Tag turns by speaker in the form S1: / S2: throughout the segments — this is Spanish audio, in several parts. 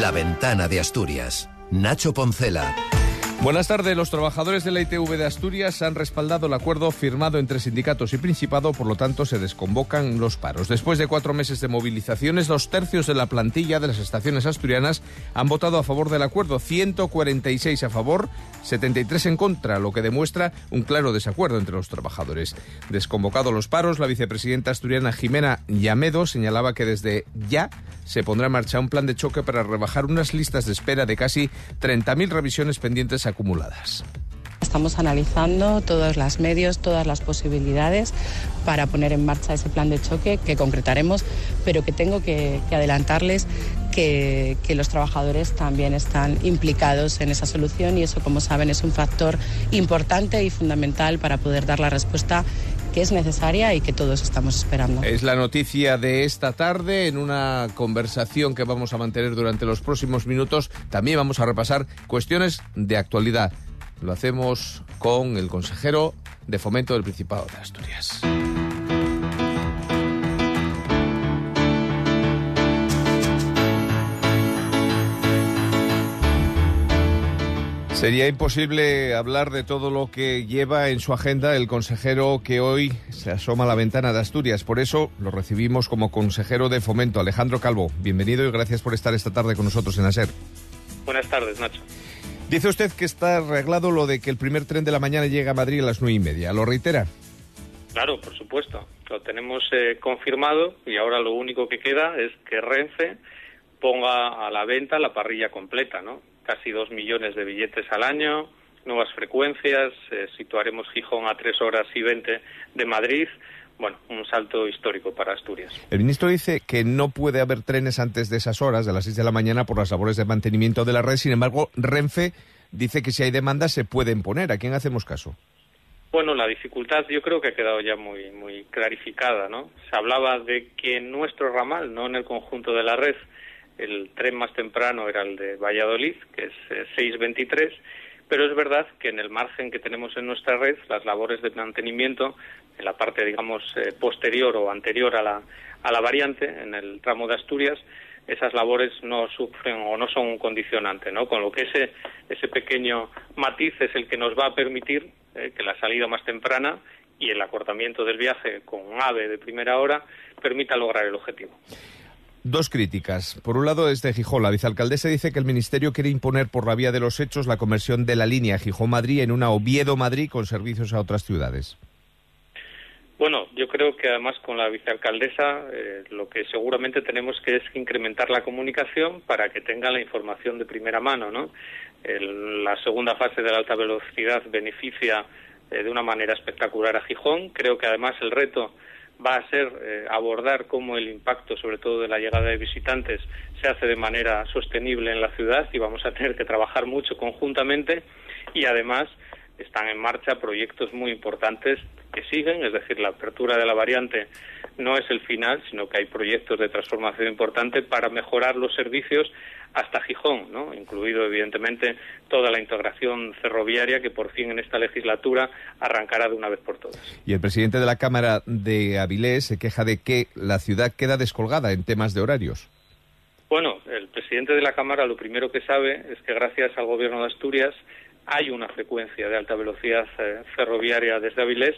S1: La ventana de Asturias. Nacho Poncela.
S2: Buenas tardes. Los trabajadores de la ITV de Asturias han respaldado el acuerdo firmado entre sindicatos y Principado, por lo tanto se desconvocan los paros. Después de cuatro meses de movilizaciones, dos tercios de la plantilla de las estaciones asturianas han votado a favor del acuerdo, 146 a favor, 73 en contra, lo que demuestra un claro desacuerdo entre los trabajadores. Desconvocados los paros, la vicepresidenta asturiana Jimena Llamedo señalaba que desde ya se pondrá en marcha un plan de choque para rebajar unas listas de espera de casi 30.000 revisiones pendientes acumuladas.
S3: Estamos analizando todos los medios, todas las posibilidades para poner en marcha ese plan de choque que concretaremos, pero que tengo que, adelantarles que, que, los trabajadores también están implicados en esa solución y eso, como saben, es un factor importante y fundamental para poder dar la respuesta que es necesaria y que todos estamos esperando.
S2: Es la noticia de esta tarde en una conversación que vamos a mantener durante los próximos minutos. También vamos a repasar cuestiones de actualidad. Lo hacemos con el consejero de fomento del Principado de Asturias. Sería imposible hablar de todo lo que lleva en su agenda el consejero que hoy se asoma a la ventana de Asturias. Por eso lo recibimos como consejero de fomento, Alejandro Calvo. Bienvenido y gracias por estar esta tarde con nosotros en ASER.
S4: Buenas tardes, Nacho.
S2: Dice usted que está arreglado lo de que el primer tren de la mañana llega a Madrid a las nueve y media. ¿Lo reitera?
S4: Claro, por supuesto. Lo tenemos eh, confirmado y ahora lo único que queda es que Renfe ponga a la venta la parrilla completa, ¿no? Casi dos millones de billetes al año, nuevas frecuencias, eh, situaremos Gijón a tres horas y veinte de Madrid. Bueno, un salto histórico para Asturias.
S2: El ministro dice que no puede haber trenes antes de esas horas, de las seis de la mañana, por las labores de mantenimiento de la red. Sin embargo, Renfe dice que si hay demanda se pueden poner. ¿A quién hacemos caso?
S4: Bueno, la dificultad yo creo que ha quedado ya muy, muy clarificada, ¿no? Se hablaba de que en nuestro ramal, no en el conjunto de la red, el tren más temprano era el de Valladolid, que es 6.23, eh, pero es verdad que en el margen que tenemos en nuestra red, las labores de mantenimiento, en la parte, digamos, eh, posterior o anterior a la, a la variante, en el tramo de Asturias, esas labores no sufren o no son un condicionante, ¿no? Con lo que ese, ese pequeño matiz es el que nos va a permitir eh, que la salida más temprana y el acortamiento del viaje con AVE de primera hora permita lograr el objetivo.
S2: Dos críticas. Por un lado, desde Gijón, la vicealcaldesa dice que el Ministerio quiere imponer por la vía de los hechos la conversión de la línea Gijón-Madrid en una Oviedo-Madrid con servicios a otras ciudades.
S4: Bueno, yo creo que además con la vicealcaldesa eh, lo que seguramente tenemos que es incrementar la comunicación para que tenga la información de primera mano, ¿no? la segunda fase de la alta velocidad beneficia eh, de una manera espectacular a Gijón. Creo que además el reto va a ser eh, abordar cómo el impacto, sobre todo de la llegada de visitantes, se hace de manera sostenible en la ciudad y vamos a tener que trabajar mucho conjuntamente. Y además están en marcha proyectos muy importantes que siguen, es decir, la apertura de la variante no es el final, sino que hay proyectos de transformación importante para mejorar los servicios hasta Gijón, ¿no? incluido evidentemente toda la integración ferroviaria que por fin en esta legislatura arrancará de una vez por todas.
S2: Y el presidente de la Cámara de Avilés se queja de que la ciudad queda descolgada en temas de horarios.
S4: Bueno, el presidente de la Cámara lo primero que sabe es que gracias al Gobierno de Asturias hay una frecuencia de alta velocidad eh, ferroviaria desde Avilés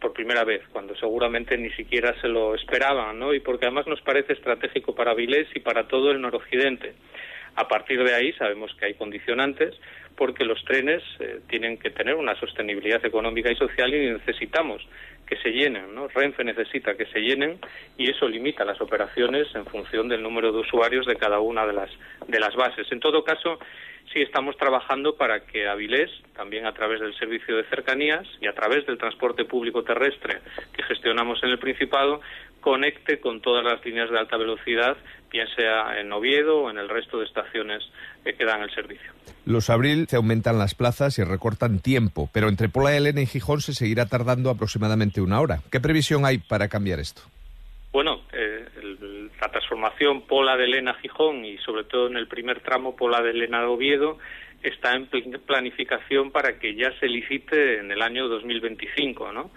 S4: por primera vez, cuando seguramente ni siquiera se lo esperaban, ¿no? Y porque además nos parece estratégico para Avilés y para todo el noroccidente. A partir de ahí sabemos que hay condicionantes porque los trenes eh, tienen que tener una sostenibilidad económica y social y necesitamos que se llenen, ¿no? Renfe necesita que se llenen y eso limita las operaciones en función del número de usuarios de cada una de las de las bases. En todo caso, sí estamos trabajando para que Avilés, también a través del servicio de cercanías y a través del transporte público terrestre que gestionamos en el Principado, conecte con todas las líneas de alta velocidad, bien sea en Oviedo o en el resto de estaciones que dan el servicio.
S2: Los abril se aumentan las plazas y recortan tiempo, pero entre Pola Elena y Gijón se seguirá tardando aproximadamente una hora. ¿Qué previsión hay para cambiar esto?
S4: La transformación Pola de Elena Gijón y sobre todo en el primer tramo Pola de Elena de Oviedo está en planificación para que ya se licite en el año 2025, ¿no?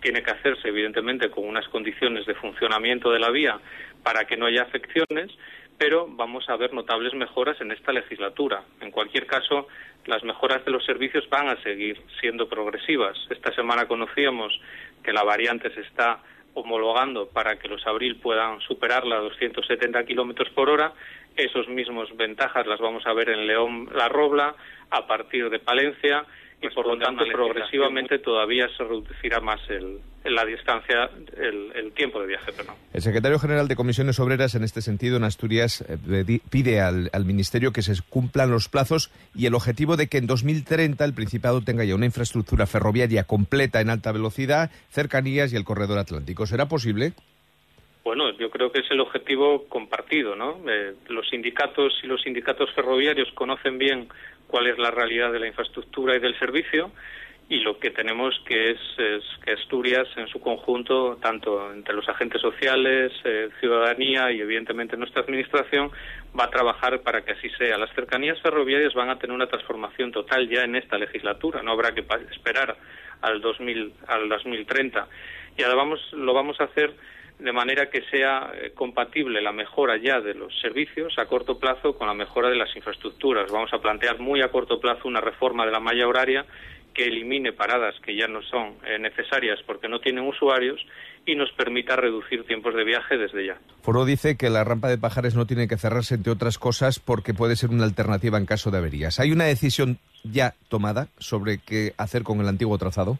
S4: Tiene que hacerse evidentemente con unas condiciones de funcionamiento de la vía para que no haya afecciones, pero vamos a ver notables mejoras en esta legislatura. En cualquier caso, las mejoras de los servicios van a seguir siendo progresivas. Esta semana conocíamos que la variante se está homologando para que los abril puedan superarla a 270 kilómetros por hora. Esos mismos ventajas las vamos a ver en León La Robla, a partir de Palencia y por lo tanto progresivamente todavía se reducirá más el, la distancia, el, tiempo de viaje.
S2: El secretario general de Comisiones Obreras, en este sentido, en Asturias, eh, pide al, al, Ministerio que se cumplan los plazos y el objetivo de que en 2030 el Principado tenga ya una infraestructura ferroviaria completa en alta velocidad, cercanías y el corredor atlántico. ¿Será posible?
S4: Bueno, yo creo que es el objetivo compartido, ¿no? Eh, los sindicatos y los sindicatos ferroviarios conocen bien cuál es la realidad de la infraestructura y del servicio y lo que tenemos que es, que Asturias en su conjunto, tanto entre los agentes sociales, eh, ciudadanía y evidentemente nuestra administración, va a trabajar para que así sea. Las cercanías ferroviarias van a tener una transformación total ya en esta legislatura, no habrá que esperar al 2000, al 2030 y ahora vamos, lo vamos a hacer de manera que sea eh, compatible la mejora ya de los servicios a corto plazo con la mejora de las infraestructuras. Vamos a plantear muy a corto plazo una reforma de la malla horaria que elimine paradas que ya no son eh, necesarias porque no tienen usuarios y nos permita reducir tiempos de viaje desde ya.
S2: Foro dice que la rampa de Pajares no tiene que cerrarse, entre otras cosas, porque puede ser una alternativa en caso de averías. ¿Hay una decisión ya tomada sobre qué hacer con el antiguo trazado?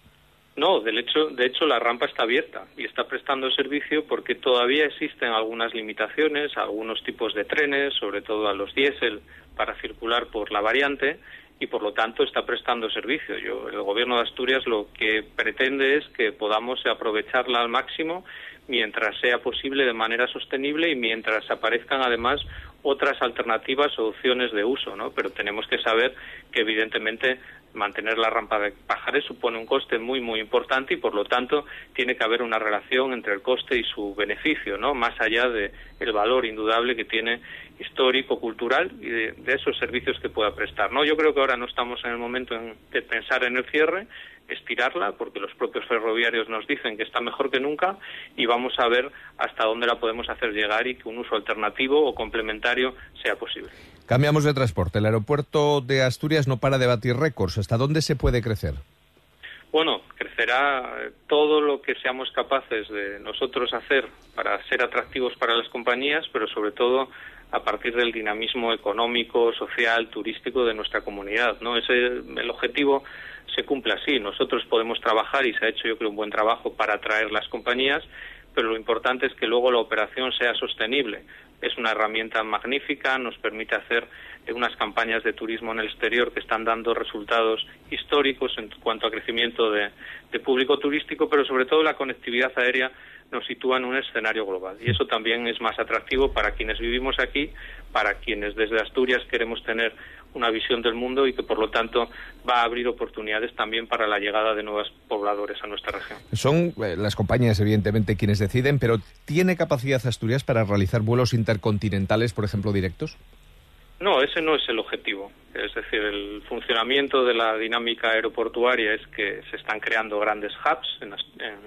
S4: No, de hecho, de hecho la rampa está abierta y está prestando servicio porque todavía existen algunas limitaciones, algunos tipos de trenes, sobre todo a los diésel, para circular por la variante y por lo tanto está prestando servicio. Yo, el Gobierno de Asturias lo que pretende es que podamos aprovecharla al máximo mientras sea posible de manera sostenible y mientras aparezcan además otras alternativas o opciones de uso, ¿no? Pero tenemos que saber que evidentemente mantener la rampa de Pajares supone un coste muy muy importante y por lo tanto tiene que haber una relación entre el coste y su beneficio, ¿no? Más allá de el valor indudable que tiene histórico, cultural y de, esos servicios que pueda prestar, ¿no? Yo creo que ahora no estamos en el momento de pensar en el cierre, estirarla porque los propios ferroviarios nos dicen que está mejor que nunca y vamos a ver hasta dónde la podemos hacer llegar y que un uso alternativo o complementario sea posible.
S2: Cambiamos de transporte. El aeropuerto de Asturias no para de batir récords. ¿Hasta dónde se puede crecer?
S4: Bueno, crecerá todo lo que seamos capaces de nosotros hacer para ser atractivos para las compañías, pero sobre todo a partir del dinamismo económico, social, turístico de nuestra comunidad. ¿no? Ese, el objetivo se cumple así. Nosotros podemos trabajar y se ha hecho yo creo un buen trabajo para atraer las compañías, pero lo importante es que luego la operación sea sostenible. Es una herramienta magnífica, nos permite hacer unas campañas de turismo en el exterior que están dando resultados históricos en cuanto a crecimiento de, de público turístico, pero sobre todo la conectividad aérea nos sitúa en un escenario global. Y eso también es más atractivo para quienes vivimos aquí, para quienes desde Asturias queremos tener una visión del mundo y que por lo tanto va a abrir oportunidades también para la llegada de nuevos pobladores a nuestra región.
S2: Son eh, las compañías evidentemente quienes deciden, pero ¿tiene capacidad Asturias para realizar vuelos intercontinentales, por ejemplo, directos?
S4: No, ese no es el objetivo. Es decir, el funcionamiento de la dinámica aeroportuaria es que se están creando grandes hubs. En,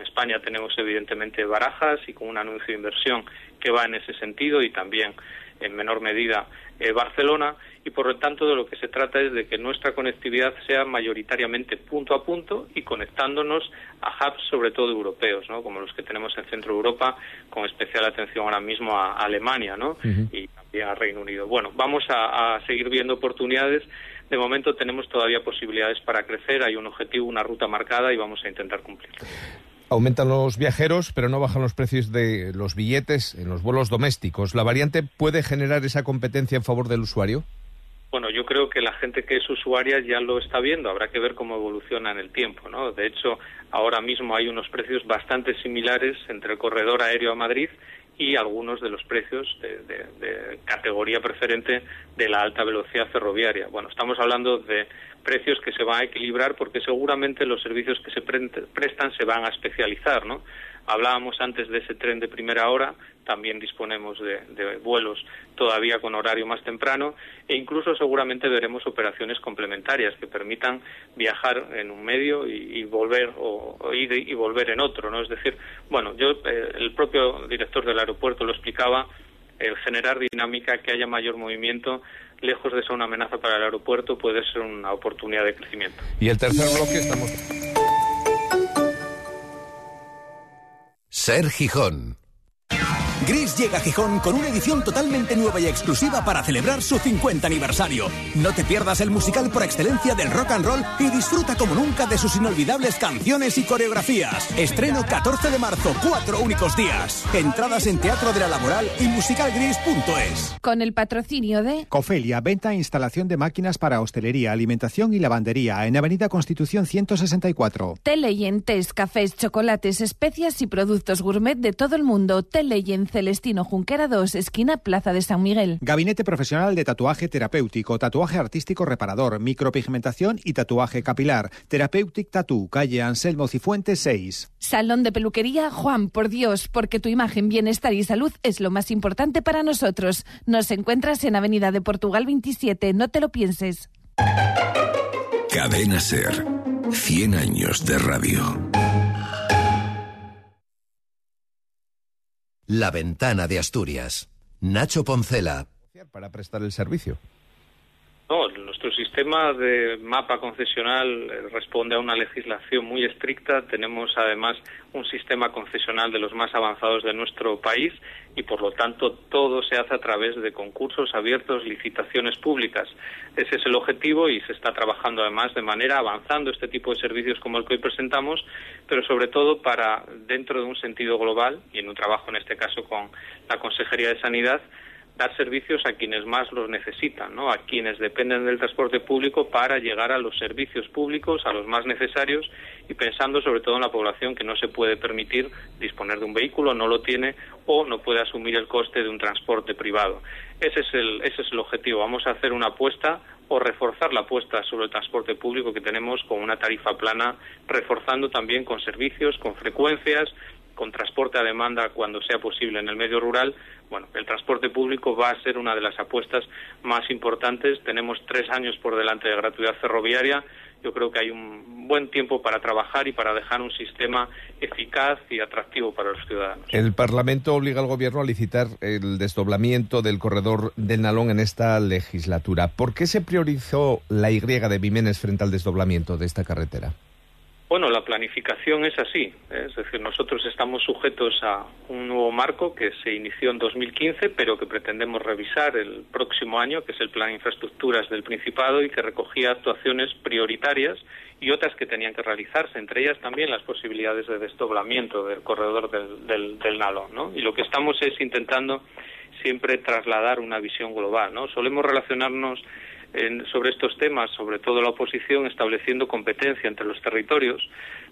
S4: España tenemos evidentemente Barajas y con un anuncio de inversión que va en ese sentido y también en menor medida eh, Barcelona y por lo tanto de lo que se trata es de que nuestra conectividad sea mayoritariamente punto a punto y conectándonos a hubs sobre todo europeos, ¿no? como los que tenemos en Centro Europa, con especial atención ahora mismo a, Alemania ¿no? y también a Reino Unido. Bueno, vamos a, a seguir viendo oportunidades. De momento tenemos todavía posibilidades para crecer, hay un objetivo, una ruta marcada y vamos a intentar cumplirlo.
S2: Aumentan los viajeros, pero no bajan los precios de los billetes en los vuelos domésticos. ¿La variante puede generar esa competencia en favor del usuario?
S4: Bueno, yo creo que la gente que es usuaria ya lo está viendo. Habrá que ver cómo evoluciona en el tiempo, ¿no? De hecho, ahora mismo hay unos precios bastante similares entre el corredor aéreo a Madrid y algunos de los precios de, categoría preferente de la alta velocidad ferroviaria. Bueno, estamos hablando de precios que se van a equilibrar porque seguramente los servicios que se prestan se van a especializar, ¿no? Hablábamos antes de ese tren de primera hora, también disponemos de, vuelos todavía con horario más temprano e incluso seguramente veremos operaciones complementarias que permitan viajar en un medio y, volver o, ir y volver en otro, ¿no? Es decir, bueno, yo eh, el propio director del aeropuerto lo explicaba el generar dinámica, que haya mayor movimiento, lejos de ser una amenaza para el aeropuerto, puede ser una oportunidad de crecimiento.
S2: Y el tercer bloque estamos.
S1: Ser Gijón.
S5: Gris llega a Gijón con una edición totalmente nueva y exclusiva para celebrar su 50 aniversario. No te pierdas el musical por excelencia del rock and roll y disfruta como nunca de sus inolvidables canciones y coreografías. Estreno 14 de marzo, cuatro únicos días. Entradas en Teatro de la Laboral y musicalgris.es.
S6: Con el patrocinio de
S7: Cofelia, venta e instalación de máquinas para hostelería, alimentación y lavandería en Avenida Constitución 164.
S6: Teleyentes, cafés, chocolates, especias y productos gourmet de todo el mundo. Teleyen Celestino Junquera 2, esquina Plaza de San Miguel.
S7: Gabinete profesional de tatuaje terapéutico, tatuaje artístico reparador, micropigmentación y tatuaje capilar. Therapeutic Tattoo, calle Anselmo Cifuentes 6.
S6: Salón de peluquería Juan, por Dios, porque tu imagen, bienestar y salud es lo más importante para nosotros. Nos encuentras en Avenida de Portugal 27, no te lo pienses.
S8: Cadena Ser. 100 años de radio.
S1: La ventana de Asturias. Nacho Poncela.
S4: No, nuestro sistema de mapa concesional eh, responde a una legislación muy estricta. Tenemos además un sistema concesional de los más avanzados de nuestro país y por lo tanto todo se hace a través de concursos abiertos, licitaciones públicas. Ese es el objetivo y se está trabajando además de manera avanzando este tipo de servicios como el que hoy presentamos, pero sobre todo para dentro de un sentido global y en un trabajo en este caso con la Consejería de Sanidad dar servicios a quienes más los necesitan, ¿no? a quienes dependen del transporte público para llegar a los servicios públicos, a los más necesarios y pensando sobre todo en la población que no se puede permitir disponer de un vehículo, no lo tiene o no puede asumir el coste de un transporte privado. Ese es el, ese es el objetivo. Vamos a hacer una apuesta o reforzar la apuesta sobre el transporte público que tenemos con una tarifa plana, reforzando también con servicios, con frecuencias, con transporte a demanda cuando sea posible en el medio rural, bueno, el transporte público va a ser una de las apuestas más importantes. Tenemos tres años por delante de gratuidad ferroviaria. Yo creo que hay un buen tiempo para trabajar y para dejar un sistema eficaz y atractivo para los ciudadanos.
S2: El Parlamento obliga al Gobierno a licitar el desdoblamiento del corredor del Nalón en esta legislatura. ¿Por qué se priorizó la Y de Vimenes frente al desdoblamiento de esta carretera?
S4: Bueno, la planificación es así, ¿eh? es decir, nosotros estamos sujetos a un nuevo marco que se inició en 2015, pero que pretendemos revisar el próximo año, que es el Plan de Infraestructuras del Principado y que recogía actuaciones prioritarias y otras que tenían que realizarse, entre ellas también las posibilidades de desdoblamiento del corredor del, del, del Nalo, ¿no? Y lo que estamos es intentando siempre trasladar una visión global, ¿no? Solemos relacionarnos sobre estos temas, sobre todo la oposición, estableciendo competencia entre los territorios.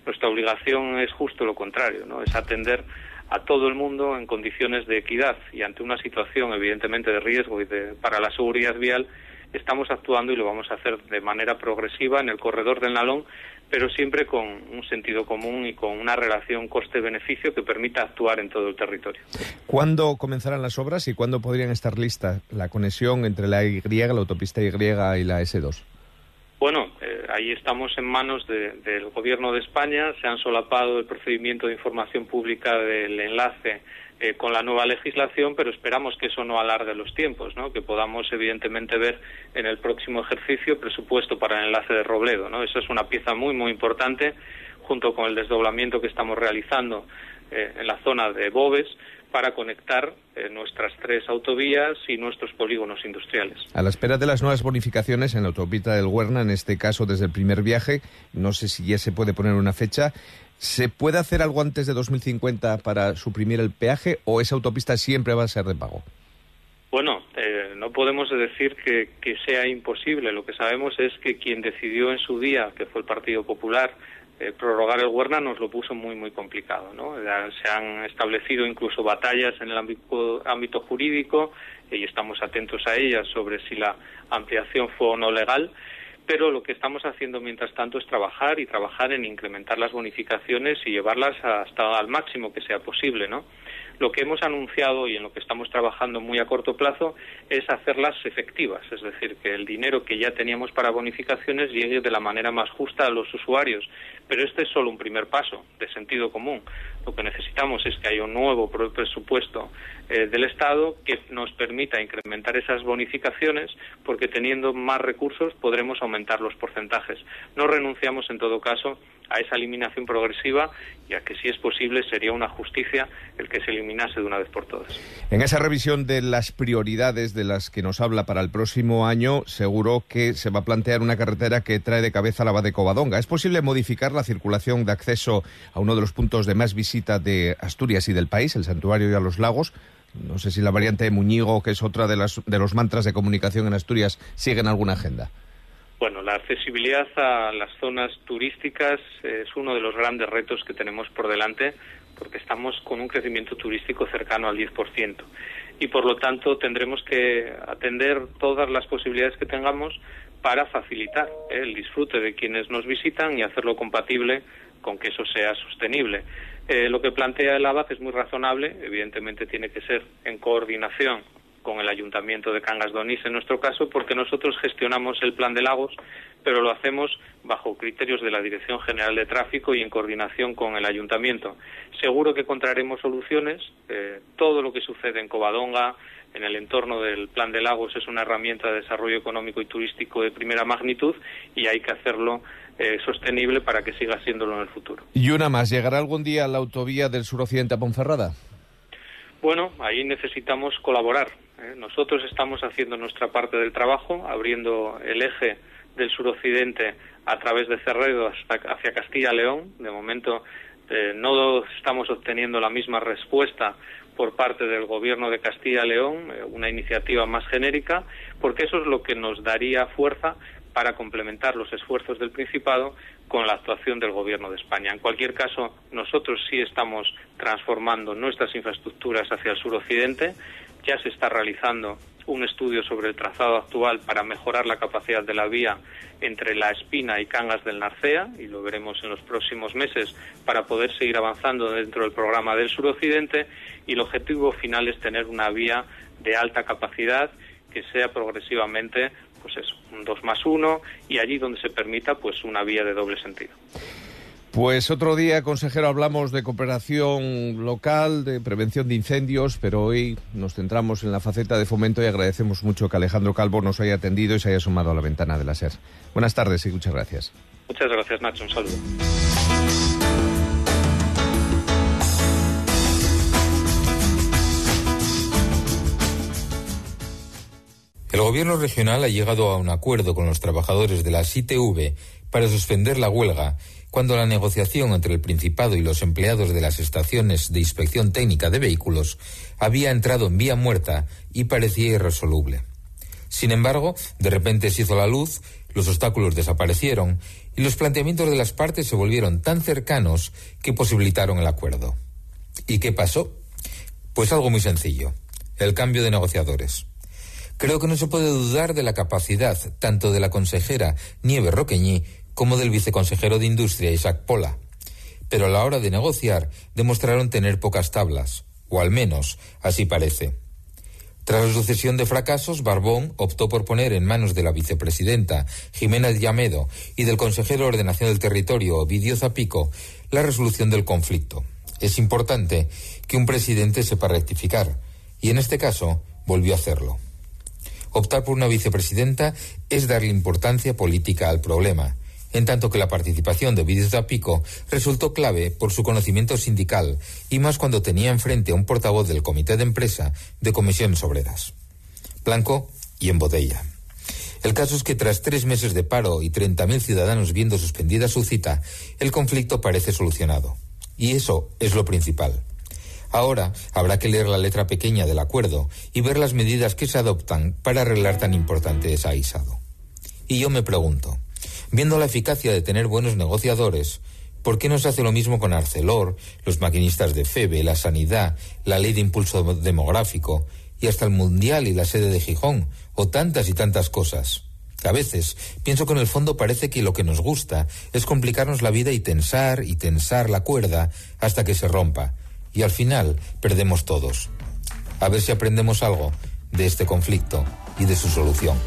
S4: Nuestra obligación es justo lo contrario, ¿no? es atender a todo el mundo en condiciones de equidad y ante una situación evidentemente de riesgo y de, para la seguridad vial estamos actuando y lo vamos a hacer de manera progresiva en el corredor del Nalón, pero siempre con un sentido común y con una relación coste-beneficio que permita actuar en todo el territorio.
S2: ¿Cuándo comenzarán las obras y cuándo podrían estar listas la conexión entre la Y, la autopista Y y la S2?
S4: Bueno, eh, ahí estamos en manos del Gobierno de España. Se han solapado el procedimiento de información pública del enlace eh, con la nueva legislación, pero esperamos que eso no alargue los tiempos, ¿no? que podamos evidentemente ver en el próximo ejercicio presupuesto para el enlace de Robledo. ¿no? Eso es una pieza muy, muy importante, junto con el desdoblamiento que estamos realizando eh, en la zona de Boves para conectar eh, nuestras tres autovías y nuestros polígonos industriales.
S2: A la espera de las nuevas bonificaciones en la autopista del Huerna, en este caso desde el primer viaje, no sé si ya se puede poner una fecha, ¿Se puede hacer algo antes de 2050 para suprimir el peaje o esa autopista siempre va a ser de pago?
S4: Bueno, eh, no podemos decir que, sea imposible. Lo que sabemos es que quien decidió en su día, que fue el Partido Popular, eh, prorrogar el Huerna nos lo puso muy, muy complicado. ¿no? Se han establecido incluso batallas en el ámbito, jurídico y estamos atentos a ellas sobre si la ampliación fue o no legal pero lo que estamos haciendo mientras tanto es trabajar y trabajar en incrementar las bonificaciones y llevarlas hasta al máximo que sea posible, ¿no? Lo que hemos anunciado y en lo que estamos trabajando muy a corto plazo es hacerlas efectivas, es decir, que el dinero que ya teníamos para bonificaciones llegue de la manera más justa a los usuarios. Pero este es solo un primer paso de sentido común. Lo que necesitamos es que haya un nuevo presupuesto eh, del Estado que nos permita incrementar esas bonificaciones porque teniendo más recursos podremos aumentar los porcentajes. No renunciamos en todo caso a esa eliminación progresiva y a que si es posible sería una justicia el que se eliminase de una vez por todas.
S2: En esa revisión de las prioridades de las que nos habla para el próximo año, seguro que se va a plantear una carretera que trae de cabeza la de Covadonga. ¿Es posible modificar la circulación de acceso a uno de los puntos de más visita de Asturias y del país, el santuario y a los lagos? No sé si la variante de Muñigo, que es otra de, las, de los mantras de comunicación en Asturias, sigue en alguna agenda.
S4: Bueno, la accesibilidad a las zonas turísticas es uno de los grandes retos que tenemos por delante porque estamos con un crecimiento turístico cercano al 10% y por lo tanto tendremos que atender todas las posibilidades que tengamos para facilitar ¿eh? el disfrute de quienes nos visitan y hacerlo compatible con que eso sea sostenible. Eh, lo que plantea el ABAC es muy razonable, evidentemente tiene que ser en coordinación con el Ayuntamiento de Cangas de Onís en nuestro caso, porque nosotros gestionamos el plan de lagos, pero lo hacemos bajo criterios de la Dirección General de Tráfico y en coordinación con el Ayuntamiento. Seguro que encontraremos soluciones. Eh, todo lo que sucede en Covadonga, en el entorno del plan de lagos, es una herramienta de desarrollo económico y turístico de primera magnitud y hay que hacerlo eh, sostenible para que siga siéndolo en el futuro.
S2: Y una más, ¿llegará algún día la autovía del suroccidente a Ponferrada?
S4: Bueno, ahí necesitamos colaborar. ¿eh? Nosotros estamos haciendo nuestra parte del trabajo, abriendo el eje del suroccidente a través de Cerredo hasta hacia Castilla-León. De momento eh, no estamos obteniendo la misma respuesta por parte del Gobierno de Castilla-León, eh, una iniciativa más genérica, porque eso es lo que nos daría fuerza para complementar los esfuerzos del Principado con la actuación del Gobierno de España. En cualquier caso, nosotros sí estamos transformando nuestras infraestructuras hacia el suroccidente. Ya se está realizando un estudio sobre el trazado actual para mejorar la capacidad de la vía entre La Espina y Cangas del Narcea, y lo veremos en los próximos meses para poder seguir avanzando dentro del programa del suroccidente. Y el objetivo final es tener una vía de alta capacidad que sea progresivamente pues eso, un 2 más 1 y allí donde se permita pues una vía de doble sentido.
S2: Pues otro día, consejero, hablamos de cooperación local, de prevención de incendios, pero hoy nos centramos en la faceta de fomento y agradecemos mucho que Alejandro Calvo nos haya atendido y se haya sumado a la ventana de la SER. Buenas tardes y muchas gracias.
S4: Muchas gracias, Nacho. Un saludo.
S9: El gobierno regional ha llegado a un acuerdo con los trabajadores de la ITV para suspender la huelga cuando la negociación entre el Principado y los empleados de las estaciones de inspección técnica de vehículos había entrado en vía muerta y parecía irresoluble. Sin embargo, de repente se hizo la luz, los obstáculos desaparecieron y los planteamientos de las partes se volvieron tan cercanos que posibilitaron el acuerdo. ¿Y qué pasó? Pues algo muy sencillo, el cambio de negociadores. Creo que no se puede dudar de la capacidad tanto de la consejera Nieve Roqueñi como del viceconsejero de Industria Isaac Pola. Pero a la hora de negociar demostraron tener pocas tablas, o al menos así parece. Tras la sucesión de fracasos, Barbón optó por poner en manos de la vicepresidenta Jimena Llamedo y del consejero de Ordenación del Territorio Ovidio Zapico la resolución del conflicto. Es importante que un presidente sepa rectificar, y en este caso volvió a hacerlo. Optar por una vicepresidenta es darle importancia política al problema, en tanto que la participación de Vides Pico resultó clave por su conocimiento sindical y más cuando tenía enfrente a un portavoz del Comité de Empresa de Comisiones Obreras. Blanco y en botella. El caso es que tras tres meses de paro y 30.000 ciudadanos viendo suspendida su cita, el conflicto parece solucionado. Y eso es lo principal. Ahora habrá que leer la letra pequeña del acuerdo y ver las medidas que se adoptan para arreglar tan importante ese aisado. Y yo me pregunto, viendo la eficacia de tener buenos negociadores, ¿por qué no se hace lo mismo con Arcelor, los maquinistas de FEBE, la sanidad, la ley de impulso demográfico y hasta el Mundial y la sede de Gijón, o tantas y tantas cosas? A veces pienso que en el fondo parece que lo que nos gusta es complicarnos la vida y tensar y tensar la cuerda hasta que se rompa, y al final perdemos todos. A ver si aprendemos algo de este conflicto y de su solución.